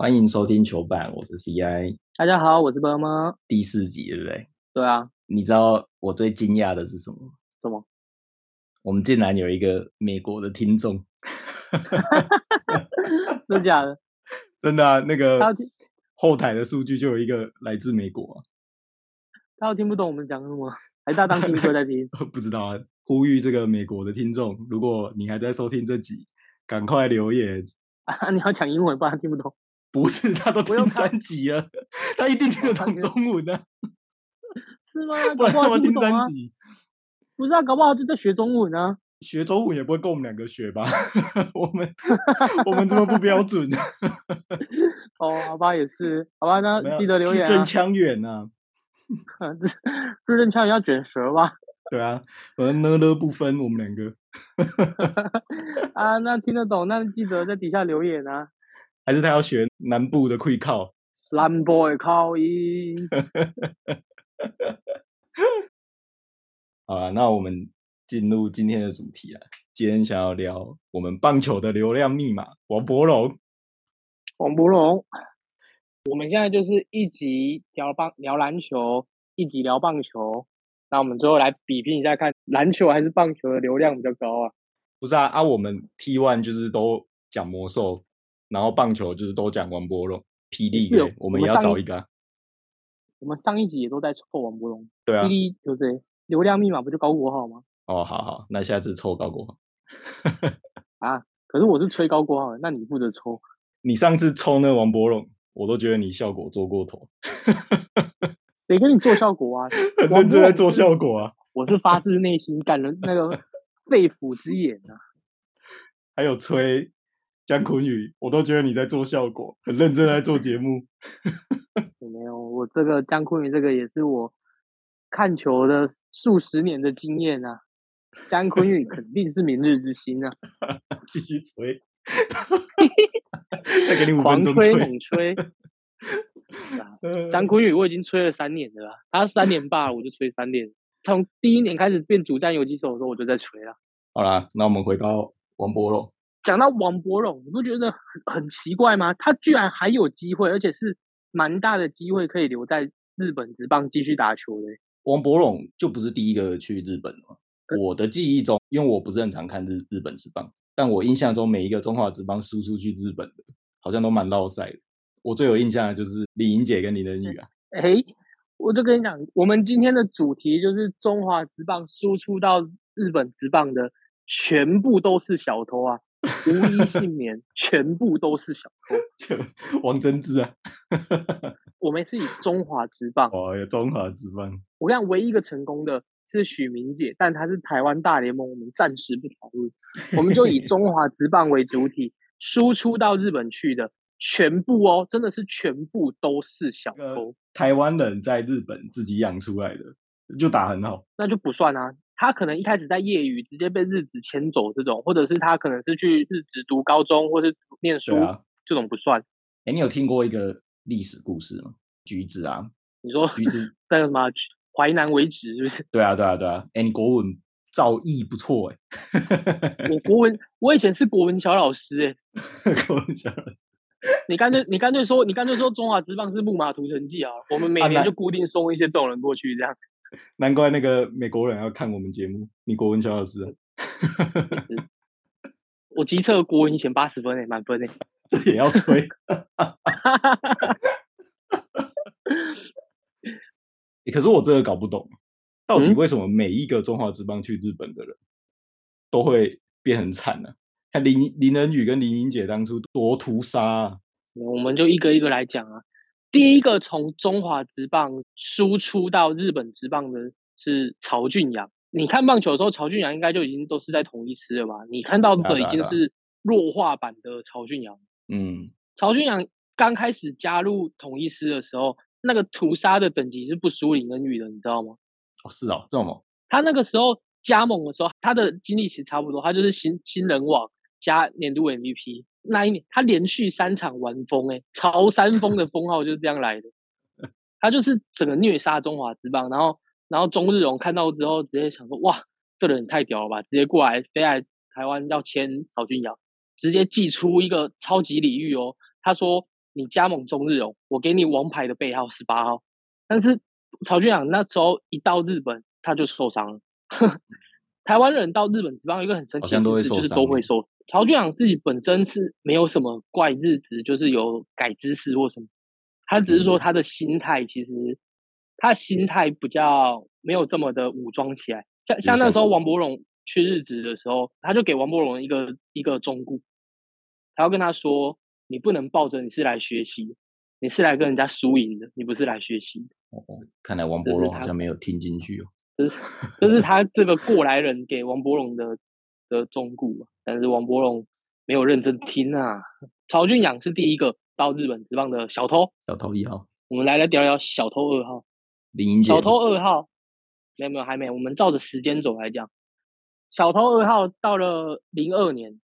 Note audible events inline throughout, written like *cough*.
欢迎收听球板，我是 CI，大家好，我是波妈。第四集对不对？对啊，你知道我最惊讶的是什么？什么？我们竟然有一个美国的听众，*laughs* 真的假的？*laughs* 真的啊，那个后台的数据就有一个来自美国啊，他又听不懂我们讲什么，还是他当听歌在听？*laughs* 不知道啊。呼吁这个美国的听众，如果你还在收听这集，赶快留言。啊，你要讲英文，不然他听不懂。不是，他都听不用三集了，他一定听得懂中文的、是吗？不 *laughs* 然搞不好他听。三集。不是啊，搞不好就在学中文啊。学中文也不会跟我们两个学吧？*laughs* 我们我们这么不标准，*laughs* 哦，好吧，也是，好吧，那记得留言啊。字正腔圆呐。字正腔圆要卷舌吧？对啊，我们呢呢不分，我们两个啊，那听得懂，那记得在底下留言啊。还是他要学南部的会靠。Slam boy 靠音，*laughs* 好了，那我们进入今天的主题啊。今天想要聊我们棒球的流量密码，王柏荣。王柏荣。我们现在就是一集聊棒聊篮球，一集聊棒球。那我们最后来比拼一下，看篮球还是棒球的流量比较高啊？不是啊啊，我们 T one 就是都讲魔兽，然后棒球就是都讲王柏荣。霹雳我们也要找一个啊、我们上一集也都在凑王柏荣，对啊霹雳对不对？流量密码不就高国豪吗？哦，好好，那下次抽高国豪。啊，可是我是吹高国豪，那你负责抽。*laughs* 你上次抽那个王柏荣，我都觉得你效果做过头，*laughs* 谁跟你做效果啊？*laughs* 认真在做效果啊。我是发自内心感人那个肺腑之言啊！还有吹姜昆宇，我都觉得你在做效果，很认真在做节目。有没有？我这个江坤宇这个也是我看球的数十年的经验啊。江坤宇肯定是明日之星啊，*laughs* 继续吹，*laughs* 再给你五分钟吹猛吹。*laughs* 江坤宇我已经吹了三年了啦，他三年罢了，我就吹三年。从第一年开始变主战游击手的时候，我就在吹了。好啦，那我们回到王柏荣。讲到王柏荣，你不觉得很很奇怪吗？他居然还有机会，而且是蛮大的机会，可以留在日本职棒继续打球的。王柏荣就不是第一个去日本的。我的记忆中，因为我不是很常看日日本职棒，但我印象中每一个中华职棒输出去日本的，好像都蛮落赛的。我最有印象的就是李莹姐跟林仁宇啊。*laughs* 哎，我就跟你讲，我们今天的主题就是中华职棒输出到日本职棒的全部都是小偷啊，无一幸免，全部都是小偷。*laughs* 王贞治啊，*laughs* 我们是以中华之棒，哦，有中华职棒，我跟你讲，唯一一个成功的是许明姐，但她是台湾大联盟，我们暂时不讨论，我们就以中华之棒为主体，输出到日本去的全部哦，真的是全部都是小呃偷。台湾人在日本自己养出来的，就打很好。那就不算啊。他可能一开始在业余直接被日职牵走这种，或者是他可能是去日职读高中或是念书，啊，这种不算。哎，你有听过一个历史故事吗？橘子啊，你说橘子，*laughs* 那个什么淮南为止是不是？*laughs* 对啊，对啊，对啊。哎，你国文造诣不错哎。我国文，我以前是国文小老师哎、*laughs* 国文小老师你干脆你干脆说你干脆说中华之棒是木马屠城记啊，我们每年就固定送一些这种人过去，这样难怪那个美国人要看我们节目。你国文小老师啊，我机测国文以前八十分诶、满分诶、*laughs* 欸这也要吹。欸可是我真的搞不懂，到底嗯为什么每一个中华之邦去日本的人都会变很惨呢、看林林仁宇跟林英姐当初多屠杀啊！我们就一个一个来讲啊。第一个从中华职棒输出到日本职棒的是曹俊阳。你看棒球的时候，曹俊阳应该就已经都是在同一师了吧？你看到的已经是弱化版的曹俊阳。嗯，曹俊阳刚开始加入统一师的时候，那个屠杀的等级是不输林恩宇的，你知道吗？哦是哦，这种哦，他那个时候加盟的时候，他的经历其实差不多，他就是新新人王加年度 MVP。那一年他连续三场完封，哎，朝三封的封号就是这样来的。*laughs* 他就是整个虐杀中华之棒，然后然后中日荣看到之后，直接想说，哇，这人太屌了吧，直接过来飞来台湾要签曹俊阳，直接寄出一个超级礼遇哦。他说你加盟中日荣，我给你王牌的背号十八号。但是曹俊阳那时候一到日本，他就受伤了。*laughs* 台湾人到日本职棒有一个很神奇的事，就是都会受。曹俊阳自己本身是没有什么怪日子，就是有改姿势或什么，他只是说他的心态其实他心态比较没有这么的武装起来。像像那时候王伯荣去日职的时候，他就给王伯荣一个一个忠告，他要跟他说：“你不能抱着你是来学习，你是来跟人家输赢的，你不是来学习的。”哦，看来王伯荣好像没有听进去哦。这是这是他这个过来人给王伯荣的的忠告但是王伯荣没有认真听啊。曹俊养是第一个到日本职棒的小偷，小偷一号。我们来来聊聊小偷二号，林英杰。小偷二号，没有没有还没，我们照着时间走来讲，小偷二号到了零二年，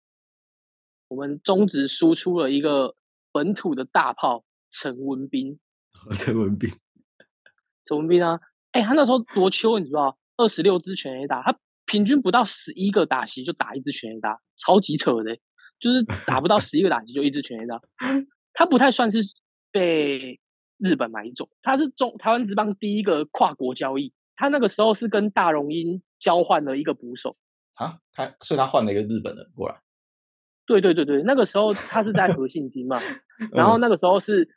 我们中职输出了一个本土的大炮陈文斌。*laughs* 陈文斌。陈文斌啊，哎，他那时候多秋，你知道，二十六支全 A 打，他平均不到十一个打席就打一支全 A 打，超级扯的，就是打不到十一个打席就一支全 A 打。他不太算是被日本买走，他是中台湾职棒第一个跨国交易。他那个时候是跟大荣鹰交换了一个捕手啊，他所以他换了一个日本人过来。对对对对，那个时候他是在和信金嘛，*laughs* 然后那个时候是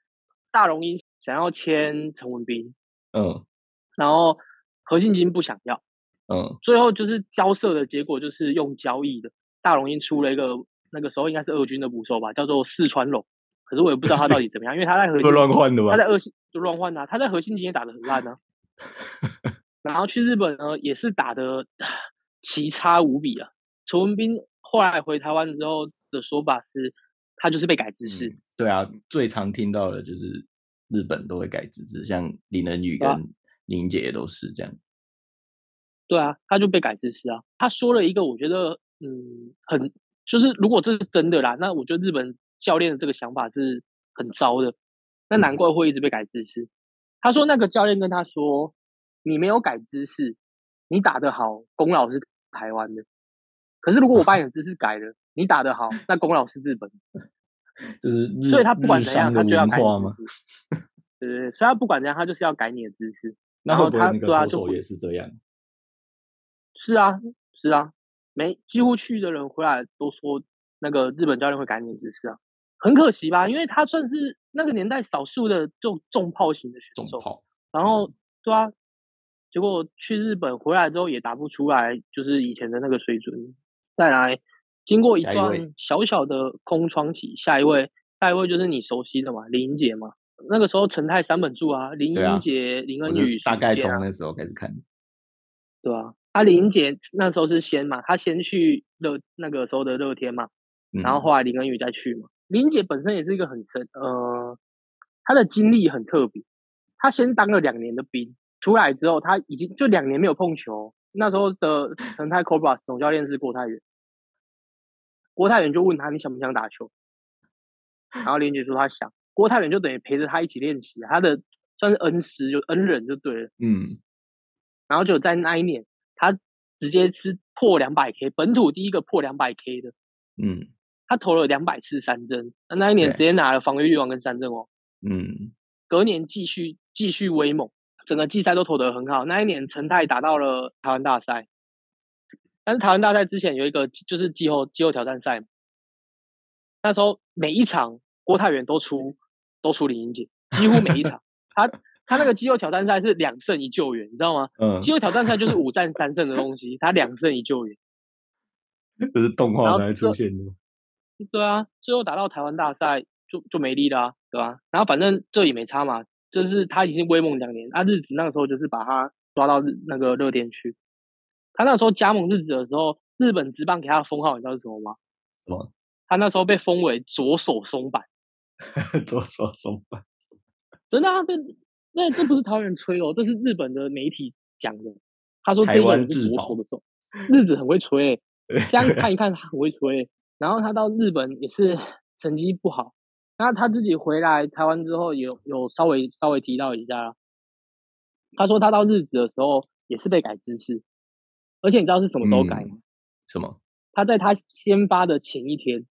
大荣鹰想要签陈文斌。嗯，然后何信金不想要，嗯，最后就是交涉的结果就是用交易的，大龙鹰出了一个那个时候应该是二军的捕手吧，叫做四川龙，可是我也不知道他到底怎么样，因为他在核心乱换的嘛，他在二信就乱换啊，他在核心今天打的很烂啊，*laughs* 然后去日本呢也是打的 *sighs* 奇差无比啊，陈文斌后来回台湾之后的说法是，他就是被改姿势，对啊，最常听到的就是。日本都会改姿势，像林恩宇跟林杰都是这样。对啊，他就被改姿势啊。他说了一个，我觉得嗯，很就是如果这是真的啦，那我觉得日本教练的这个想法是很糟的。那难怪会一直被改姿势。他说那个教练跟他说：“你没有改姿势，你打得好，功劳是台湾的。可是如果我把你的姿势改了，你打得好，那功劳是日本。*laughs* ”就是，所以他不管怎样，他就要改姿势。对对，所以他不管怎样，他就是要改你的姿势。*laughs* 然后他对啊，就也是这样。是啊，是啊，没几乎去的人回来都说，那个日本教练会赶紧支持啊。很可惜吧，因为他算是那个年代少数的重重炮型的选手。然后对啊，结果去日本回来之后也打不出来，就是以前的那个水准。再来。经过一段小小的空窗期，下一位，下一位就是你熟悉的嘛，林英杰嘛。那个时候陈泰三本柱啊，林英杰、林恩宇，大概从那时候开始看，对啊，啊，林姐那时候是先嘛，她先去乐那个时候的乐天嘛，然后后来林恩宇再去嘛。林姐本身也是一个很深，呃，她的经历很特别，她先当了两年的兵，出来之后她已经就两年没有碰球。那时候的神泰 Cobra 总教练是郭泰元。郭泰远就问他：“你想不想打球？”然后林姐说：“她想。”郭泰远就等于陪着他一起练习，他的算是恩师，就恩人就对了。嗯。然后就在那一年，他直接是破两百 K，本土第一个破两百 K 的。嗯。他投了两百次三振，那那一年直接拿了防御率王跟三振哦。嗯。隔年继续继续威猛，整个季赛都投得很好。那一年陈泰打到了台湾大赛。但是台湾大赛之前有一个就是季后季后挑战赛，那时候每一场郭泰源都出都出李英杰，几乎每一场 *laughs* 他他那个肌肉挑战赛是两胜一救援，你知道吗？嗯，肌肉挑战赛就是五战三胜的东西，他两胜一救援，*laughs* 这是动画才出现的。对啊，最后打到台湾大赛就就没力了，对吧？然后反正这也没差嘛，就是他已经威猛两年，啊，日子那个时候就是把他抓到那个热点去。他那时候加盟日子的时候，日本职棒给他的封号你知道是什么吗？什么？他那时候被封为左手松板。*laughs* 左手松板，真的啊？这那这不是桃园吹哦，这是日本的媒体讲的。他说台湾是左手的手，日子很会吹。*laughs* 这样看一看，他很会吹。然后他到日本也是成绩不好。那他自己回来台湾之后，有有稍微稍微提到一下。他说他到日子的时候也是被改姿势。而且你知道是什么时候改吗？什么？他在他先发的前一天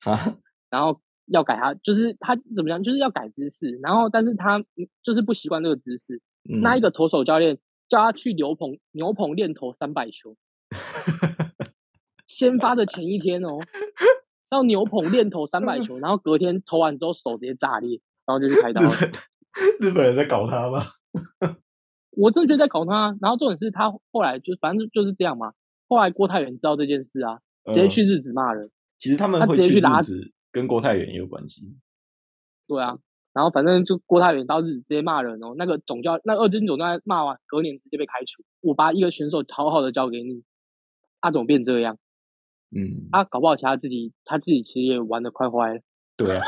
啊，然后要改他，就是他怎么样，就是要改姿势，然后但是他就是不习惯这个姿势。那一个投手教练叫他去牛棚牛棚练投三百球，*laughs* 先发的前一天哦，到牛棚练投三百球，然后隔天投完之后手直接炸裂，然后就去开刀。日本人在搞他吗？*laughs* 我真的觉得在搞他。然后重点是他后来就反正就是这样嘛。后来郭泰源知道这件事啊，直接去日子骂人。其实他们会去日子跟郭泰源也有关系。对啊，然后反正就郭泰源到日子直接骂人哦。那个总教那二军总在骂完，隔年直接被开除。我把一个选手好好的交给你，他怎么变这样？嗯，他搞不好其他自己他自己其实也玩的快坏了。对啊，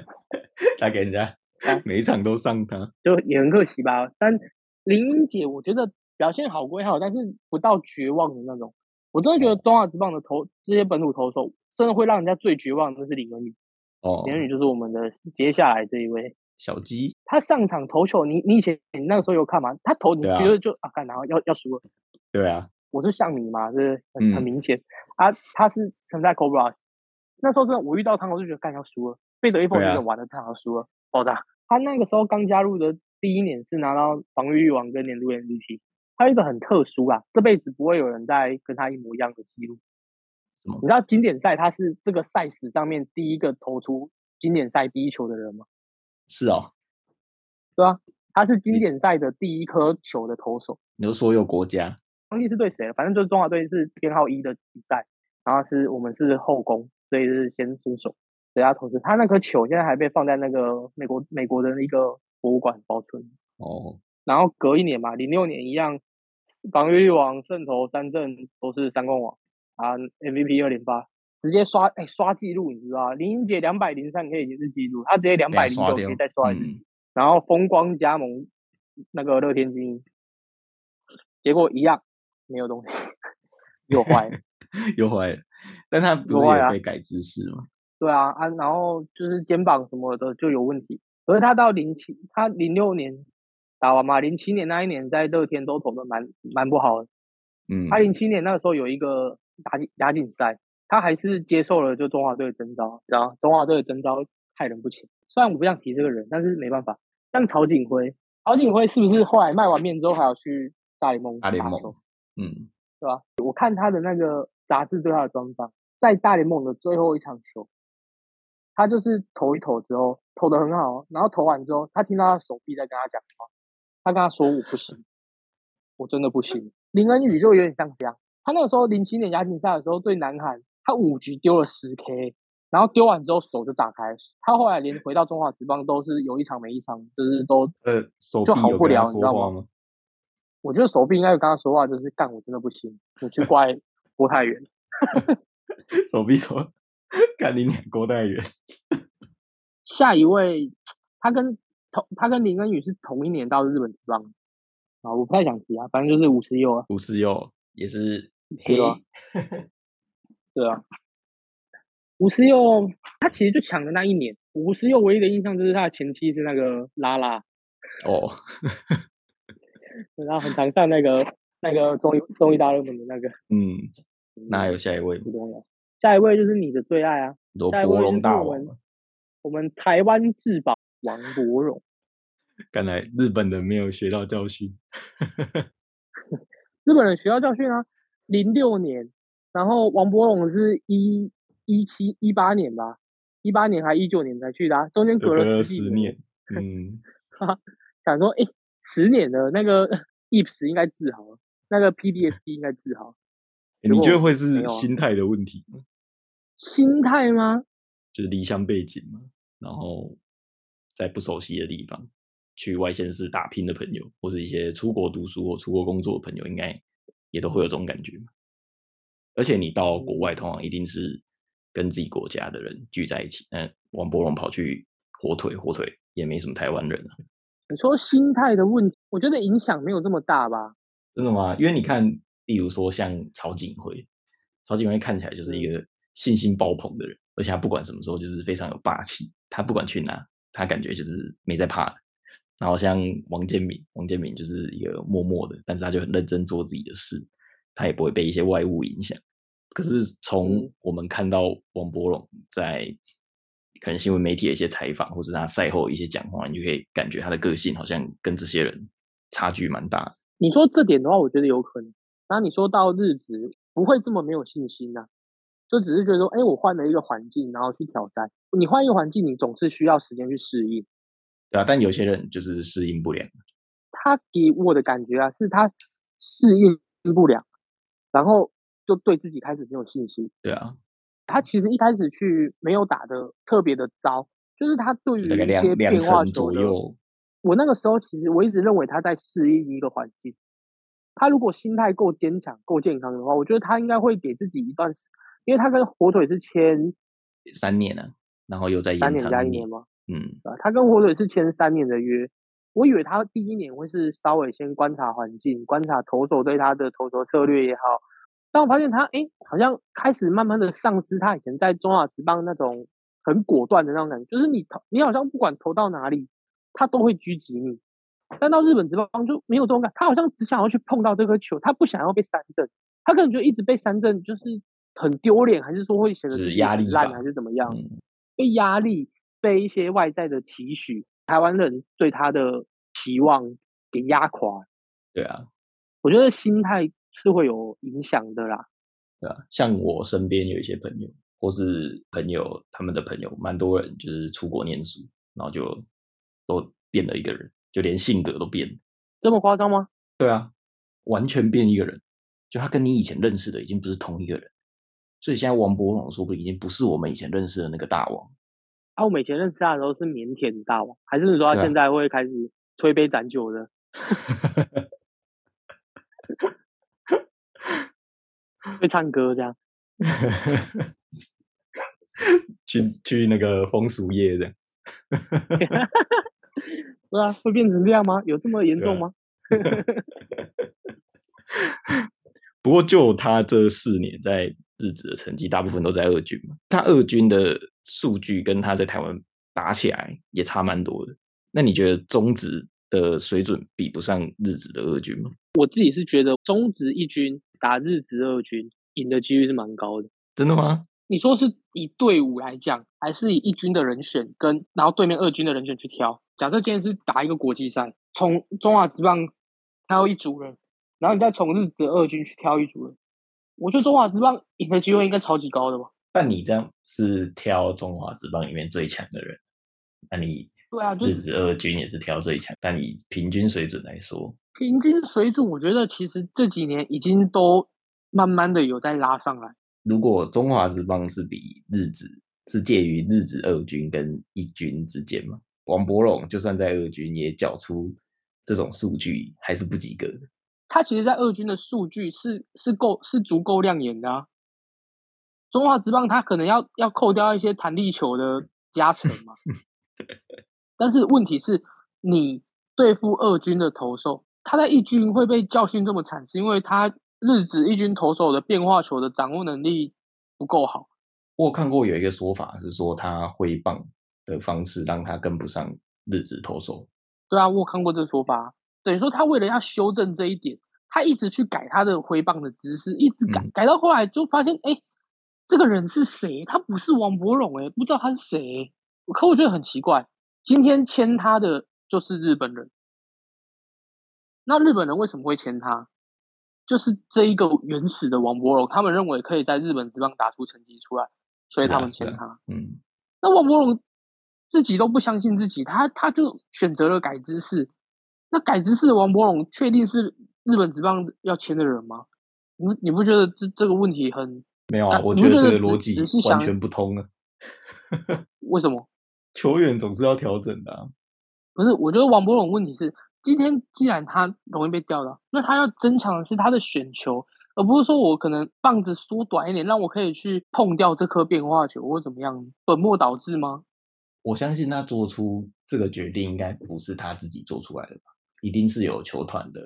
*laughs* 他给人家。每一场都上他，就也很可惜吧。但林英姐，我觉得表现好归好，但是不到绝望的那种。我真的觉得中华职棒的投这些本土投手，真的会让人家最绝望的是李文宇。哦，李文宇就是我们的接下来这一位小鸡。他上场投球，你你以前你那个时候有看吗？他投你觉得就啊，干然后要要输了。对啊，我是像你嘛，是很很明显。啊，他是存在 Cobra，那时候真的我遇到他，我就觉得干要输了，贝德一碰就完了，这场要输了，爆炸。他那个时候刚加入的第一年是拿到防御率王跟年度 MVP，他有一个很特殊啊，这辈子不会有人再跟他一模一样的记录。你知道经典赛他是这个赛史上面第一个投出经典赛第一球的人吗？是哦，对啊，他是经典赛的第一颗球的投手。你说所有国家？忘记是对谁了，反正就是中华队是编号一的比赛，然后是我们是后攻，所以是先出手。等下投资，他那颗球现在还被放在那个美国美国的一个博物馆保存。哦，然后隔一年嘛，零六年一样，防御率王、胜投三振都是三冠王啊，MVP 二连八，直接刷哎刷记录，你知道林英杰两百零三可以也是记录，他直接两百零九可以再刷一次。然后风光加盟那个乐天精英，结果一样没有东西，*laughs* 又坏了，*laughs* 又坏了，但他不是也被改姿势吗？对啊啊，然后就是肩膀什么的就有问题，所以他到零七，他零六年打完嘛，零七年那一年在乐天都投的蛮蛮不好的，嗯，他零七年那个时候有一个亚亚锦赛，他还是接受了就中华队的征召，然后中华队的征召害人不浅。虽然我不想提这个人，但是没办法。像曹景辉，曹景辉是不是后来卖完面之后还要去大联盟打球？嗯，对吧？我看他的那个杂志对他的专访，在大联盟的最后一场球。他就是投一投之后投的很好，然后投完之后，他听到他手臂在跟他讲话，他跟他说我不行，我真的不行。林恩宇就有点像这样，他那个时候零七年亚锦赛的时候对南韩，他五局丢了十 K，然后丢完之后手就炸开，他后来连回到中华职棒都是有一场没一场，就是都呃手就好不了，你知道吗？我觉得手臂应该有跟他说话，就是干我真的不行，我去怪郭泰源，*laughs* 手臂说。看林演郭代元，下一位，他跟同他跟林恩宇是同一年到日本职棒啊，我不太想提啊，反正就是吴思佑啊，吴思佑也是黑，*laughs* 对啊，吴思佑他其实就抢的那一年，吴思佑唯一的印象就是他的前妻是那个拉拉哦，*laughs* 然后很常上那个那个综艺综艺大热门的那个，嗯，那还有下一位不重要。下一位就是你的最爱啊！下一位就是我们台湾至宝王博荣。看来日本人没有学到教训。日本人学到教训啊！零六年，然后王博龙是一一七一八年吧，一八年还一九年才去的，中间隔了十年。嗯，*laughs* 想说，哎，十年的那个 *laughs* EPS 应该治好了，那个 PDSD 应该治好。你觉得会是心态的问题吗？心态吗？就是离乡背景嘛，然后在不熟悉的地方去外县市打拼的朋友，或是一些出国读书或出国工作的朋友，应该也都会有这种感觉嘛。而且你到国外，通常一定是跟自己国家的人聚在一起。嗯，王博龙跑去火腿，火腿也没什么台湾人啊。你说心态的问题，我觉得影响没有这么大吧？真的吗？因为你看。例如说像曹景辉，曹景辉看起来就是一个信心爆棚的人，而且他不管什么时候就是非常有霸气。他不管去哪，他感觉就是没在怕的。然后像王建民，王建民就是一个默默的，但是他就很认真做自己的事，他也不会被一些外物影响。可是从我们看到王博龙在可能新闻媒体的一些采访，或是他赛后一些讲话，你就可以感觉他的个性好像跟这些人差距蛮大的。你说这点的话，我觉得有可能。然后你说到日子不会这么没有信心呐、就只是觉得说，哎，我换了一个环境，然后去挑战。你换一个环境，你总是需要时间去适应。对啊，但有些人就是适应不良。他给我的感觉啊，是他适应不了，然后就对自己开始没有信心。对啊，他其实一开始去没有打的特别的糟，就是他对于一些变化球的，左右。我那个时候其实我一直认为他在适应一个环境。他如果心态够坚强、够健康的话，我觉得他应该会给自己一段时，因为他跟火腿是签三年啊，然后又再三年延长。加一年吗？嗯，啊，他跟火腿是签三年的约。我以为他第一年会是稍微先观察环境，观察投手对他的投球策略也好。但我发现他，哎，好像开始慢慢的丧失他以前在中华职棒那种很果断的那种感觉，就是你投，你好像不管投到哪里，他都会狙击你。但到日本职棒就没有这种感，他好像只想要去碰到这颗球，他不想要被三振，他可能觉得一直被三振就是很丢脸，还是说会显得是压力烂，还是怎么样？嗯被压力，被一些外在的期许，台湾人对他的期望给压垮。对啊，我觉得心态是会有影响的啦。对啊，像我身边有一些朋友，或是朋友他们的朋友，蛮多人就是出国念书，然后就都变了一个人，就连性格都变了。这么夸张吗？对啊，完全变一个人，就他跟你以前认识的已经不是同一个人，所以现在王博龙说不定已经不是我们以前认识的那个大王。啊，我们以前认识他的时候是腼腆大王，还是你说他现在会开始推杯斩酒的？会唱歌这样？*laughs* 去去那个风俗业的，是啊，会变成这样吗？有这么严重吗？*laughs* 不过就他这四年在日子的成绩，大部分都在二军嘛。他二军的数据跟他在台湾打起来也差蛮多的。那你觉得中职的水准比不上日职的二军吗？我自己是觉得中职一军打日职二军赢的几率是蛮高的。真的吗？你说是以队伍来讲，还是以一军的人选跟然后对面二军的人选去挑？假设今天是打一个国际赛，从中华职棒挑一组人，然后你再从日职二军去挑一组人，我觉得中华职棒赢的机会应该超级高的吧？但你这样是挑中华职棒里面最强的人，那你对啊，就日是职二军也是挑最强，但你平均水准来说，平均水准，我觉得其实这几年已经都慢慢的有在拉上来。如果中华职棒是比日职是介于日职二军跟一军之间嘛，王伯龙就算在二军也缴出这种数据，还是不及格的。他其实，在二军的数据是是够是足够亮眼的啊。中华职棒他可能要要扣掉一些弹力球的加成嘛，*laughs* 但是问题是，你对付二军的投手，他在一军会被教训这么惨，是因为他日职一军投手的变化球的掌握能力不够好。我有看过有一个说法是说他挥棒的方式让他跟不上日职投手，对啊，我有看过这个说法啊，等于说他为了要修正这一点，他一直去改他的挥棒的姿势，一直改，嗯改到后来就发现，哎，这个人是谁？他不是王伯荣，哎，不知道他是谁。可我觉得很奇怪，今天签他的就是日本人，那日本人为什么会签他？就是这一个原始的王伯荣，他们认为可以在日本职棒打出成绩出来，所以他们签他。嗯，那王伯荣自己都不相信自己，他他就选择了改姿势。那改姿势的王柏荣确定是日本职棒要签的人吗？你你不觉得这这个问题很没有啊，啊我觉得这个逻辑完全不通啊。*laughs* *laughs* 为什么？球员总是要调整的、啊，不是，我觉得王柏荣问题是，今天既然他容易被钓到，那他要增强的是他的选球，而不是说我可能棒子缩短一点，让我可以去碰掉这颗变化球或怎么样，本末倒置吗？我相信他做出这个决定应该不是他自己做出来的吧，一定是有球团的，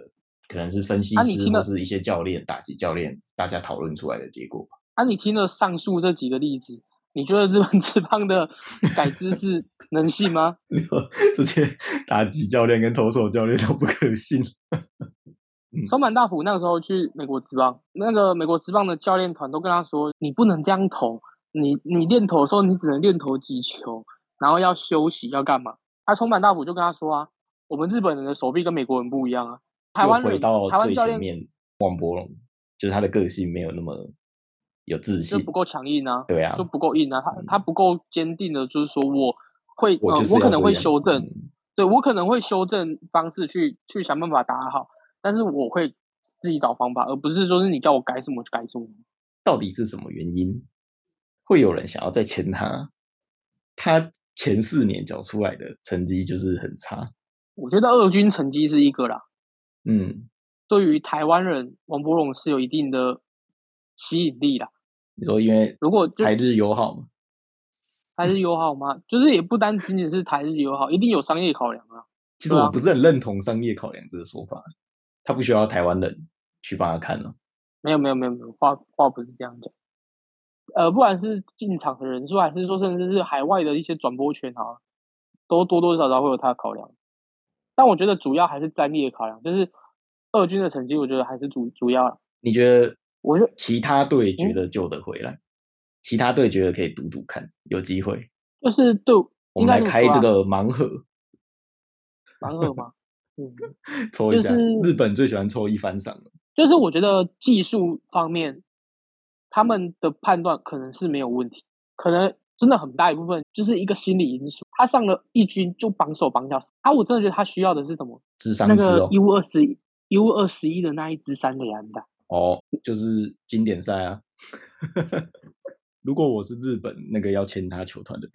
可能是分析师或是一些教练、打击教练大家讨论出来的结果吧。啊，你听了上述这几个例子，你觉得日本 *laughs* 职棒的改姿势能信吗？*laughs* 这些打击教练跟投手教练都不可信。*laughs* 松坂大辅那个时候去美国职棒，那个美国职棒的教练团都跟他说，你不能这样投，你你练投的时候，你只能练投几球，然后要休息，要干嘛？他松坂大辅就跟他说啊，我们日本人的手臂跟美国人不一样啊。台湾人回到最前面，王伯龙就是他的个性没有那么有自信就不，够强硬啊，对啊就，不够硬啊。他他不够坚定的，就是说我会我呃，我可能会修正，嗯对我可能会修正方式去去想办法打好，但是我会自己找方法，而不是说是你叫我改什么就改什么。到底是什么原因会有人想要再签他？他前四年缴出来的成绩就是很差，我觉得二军成绩是一个啦，嗯，对于台湾人，王柏荣是有一定的吸引力啦。你说因为如果台日友好嘛，台日友好吗？就是也不单仅仅是台日友好，一定有商业考量啊。其实我不是很认同商业考量这个说法，他不需要台湾人去帮他看了。没有没有没有没有，话话不是这样讲。呃，不管是进场的人数，还是说甚至是海外的一些转播权啊，都多多少少会有他的考量。但我觉得主要还是战力的考量，就是二军的成绩，我觉得还是主主要啦。你觉得？我觉得其他队觉嗯得救得回来，其他队觉得可以赌赌看，有机会。就是对，我们来开这个盲盒，盲盒吗？嗯，*laughs* 抽一下。就是日本最喜欢抽一番赏了，就是我觉得技术方面，他们的判断可能是没有问题，可能真的很大一部分就是一个心理因素。他上了一军就绑手绑脚，啊，我真的觉得他需要的是什么？智那。个 U 二十 U 二十一的那一支三垒安打，哦，就是经典赛啊。*laughs* 如果我是日本那个要签他球团的人，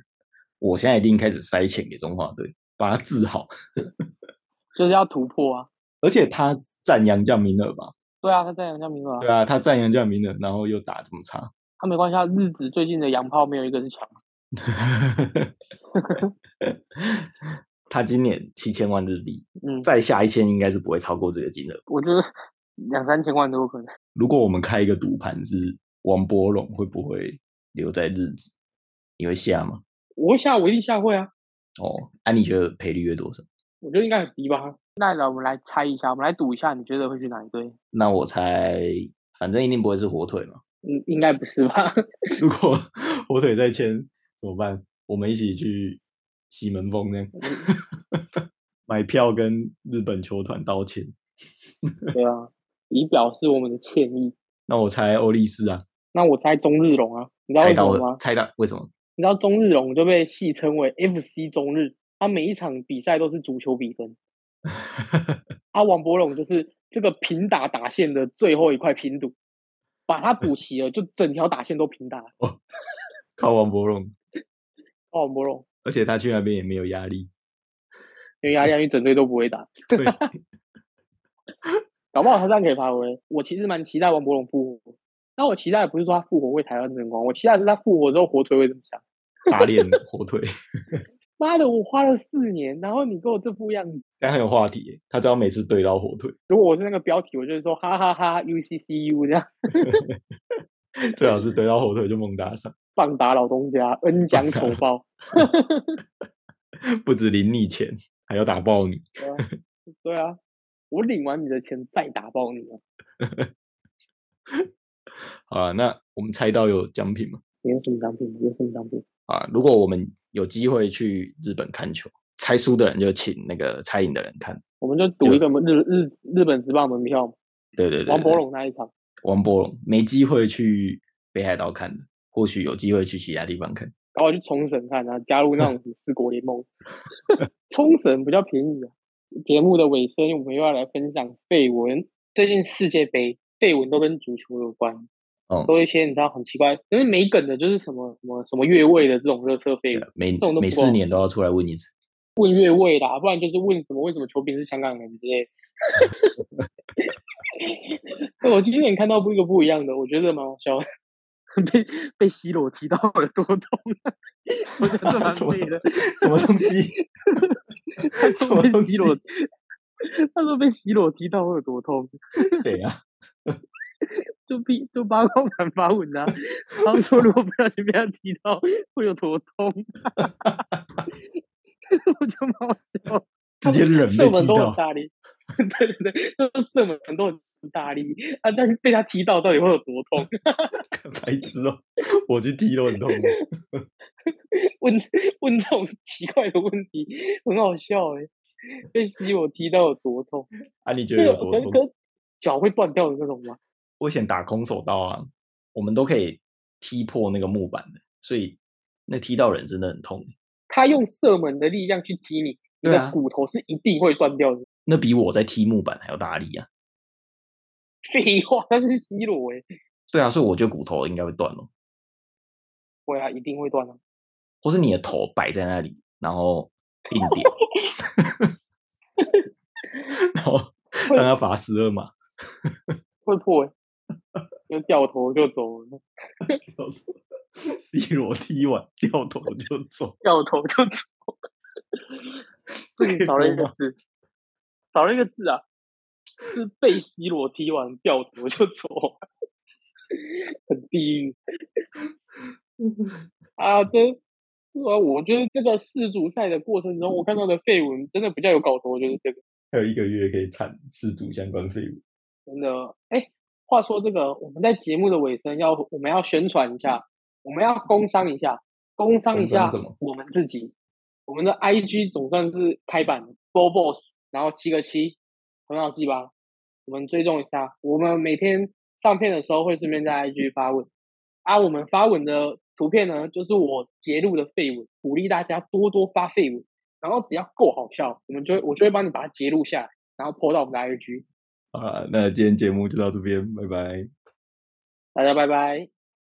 我现在一定开始塞钱给中华队，把他治好。*laughs* 就是要突破啊。*laughs* 而且他占洋将名额吧？对啊，他在杨将名额啊，对啊，他占洋将名额，然后又打这么差。他没关系啊。日子最近的洋炮没有一个是强，*laughs* 他今年七千万日币，嗯，再下一千应该是不会超过这个金额。我觉得两三千万都有可能。如果我们开一个赌盘是王波龙会不会留在日子，你会下吗？我会下，我一定下会啊。哦，啊，你觉得赔率约多少？我觉得应该很低吧。那来我们来猜一下，我们来赌一下，你觉得会去哪一队？那我猜，反正一定不会是火腿嘛。嗯，应该不是吧？*laughs* 如果火腿再签怎么办？我们一起去西门风呢？*laughs* 买票跟日本球团道歉。对啊，以表示我们的歉意。*laughs* 那我猜欧力士啊，那我猜中日龙啊，你知道猜到为什么吗了，？猜到为什么？你知道中日龙就被戏称为 FC 中日，他每一场比赛都是足球比分。啊，王博龙就是这个平打打线的最后一块拼图，把它补齐了，就整条打线都平打。靠王伯荣，*laughs* 靠，王柏龙而且他去那边也没有压力。因为压力，因为整队都不会打，*laughs* 对，搞不好他这样可以发挥。我其实蛮期待王柏龙复活，那我期待不是说他复活为台湾争光，我期待是他复活之后火腿会怎么想。打脸火腿，*laughs* 妈的，我花了四年，然后你给我这副样子。但很有话题耶。他只要每次怼到火腿，如果我是那个标题，我就会说哈哈哈 UCCU 这样 *laughs* 最好是怼到火腿就猛打赏，棒打老东家，恩将仇报。*laughs* 不止领你钱，还要打爆你。对啊，对啊，我领完你的钱再打爆你啊！*laughs* 好啊，那我们猜到有奖品吗？你有什么奖品？你有什么奖品？啊，如果我们有机会去日本看球，猜输的人就请那个猜赢的人看。我们就赌一个日日日本职棒门票嘛，对对对王柏对龙那一场。王博龙没机会去北海道看的，或许有机会去其他地方看。然后去冲绳看啊，加入那种四国联盟。*laughs* 冲绳比较便宜啊。节目的尾声，我们又要来分享绯闻。最近世界杯绯闻都跟足球有关，哦、都一些你知道很奇怪，就是没梗的，就是什么什么什么越位的这种热色绯闻，每这种都每四年都要出来问一次。问越位啦，不然就是问什么为什么球评是香港人之类的。*laughs* 我今年看到不一个不一样的，我觉得蛮好笑的。被被 C 罗踢到耳朵痛，我觉得这蛮 *laughs* 什么废的。什么东西？他说被什么东 C 罗西，他说被 C 罗踢到耳朵痛，谁啊？就比就八卦版发文啊。他说如果不小心被他踢到会有多痛，*laughs* 我觉得蛮好笑。直接忍被踢射门都很到。大力，*laughs* 对对对，就是射门都很大力啊，但是被他踢到到底会有多痛？才知道，我去踢都很痛。*laughs* 问问这种奇怪的问题，很好笑哎！被 C 我踢到有多痛？啊，你觉得有多痛？脚会断掉的那种吗？我以前打空手道啊，我们都可以踢破那个木板的，所以那踢到人真的很痛。他用射门的力量去踢你，你的骨头是一定会断掉的。那比我在踢木板还要大力啊！废话，那是 C 罗哎。对啊，所以我觉得骨头应该会断了。会啊，一定会断啊。或是你的头摆在那里，然后定 *laughs* 点，然后让他罚十二码，会破，就掉头就走了。C 罗踢完掉头就走，掉头就走。*laughs* 这里少了一个字，少了一个字啊，是被 C 罗踢完掉头就走，*laughs* 很地狱。啊，这啊，我觉得这个世足赛的过程中，我看到的绯闻真的比较有搞头，就是这个。还有一个月可以产世足相关绯闻，真的。哎，话说这个，我们在节目的尾声要我们要宣传一下，我们要工商一下，工商一下我们自己，我们的 IG 总算是开版了，Four Boss，然后七个七，很好记吧？我们追踪一下，我们每天上片的时候会顺便在 IG 发问，啊，我们发文的。图片呢，就是我截录的废文，鼓励大家多多发废文，然后只要够好笑，我们就会我就会帮你把它截录下来，然后 po 到我们的 IG。啊，那今天节目就到这边，拜拜，大家拜拜。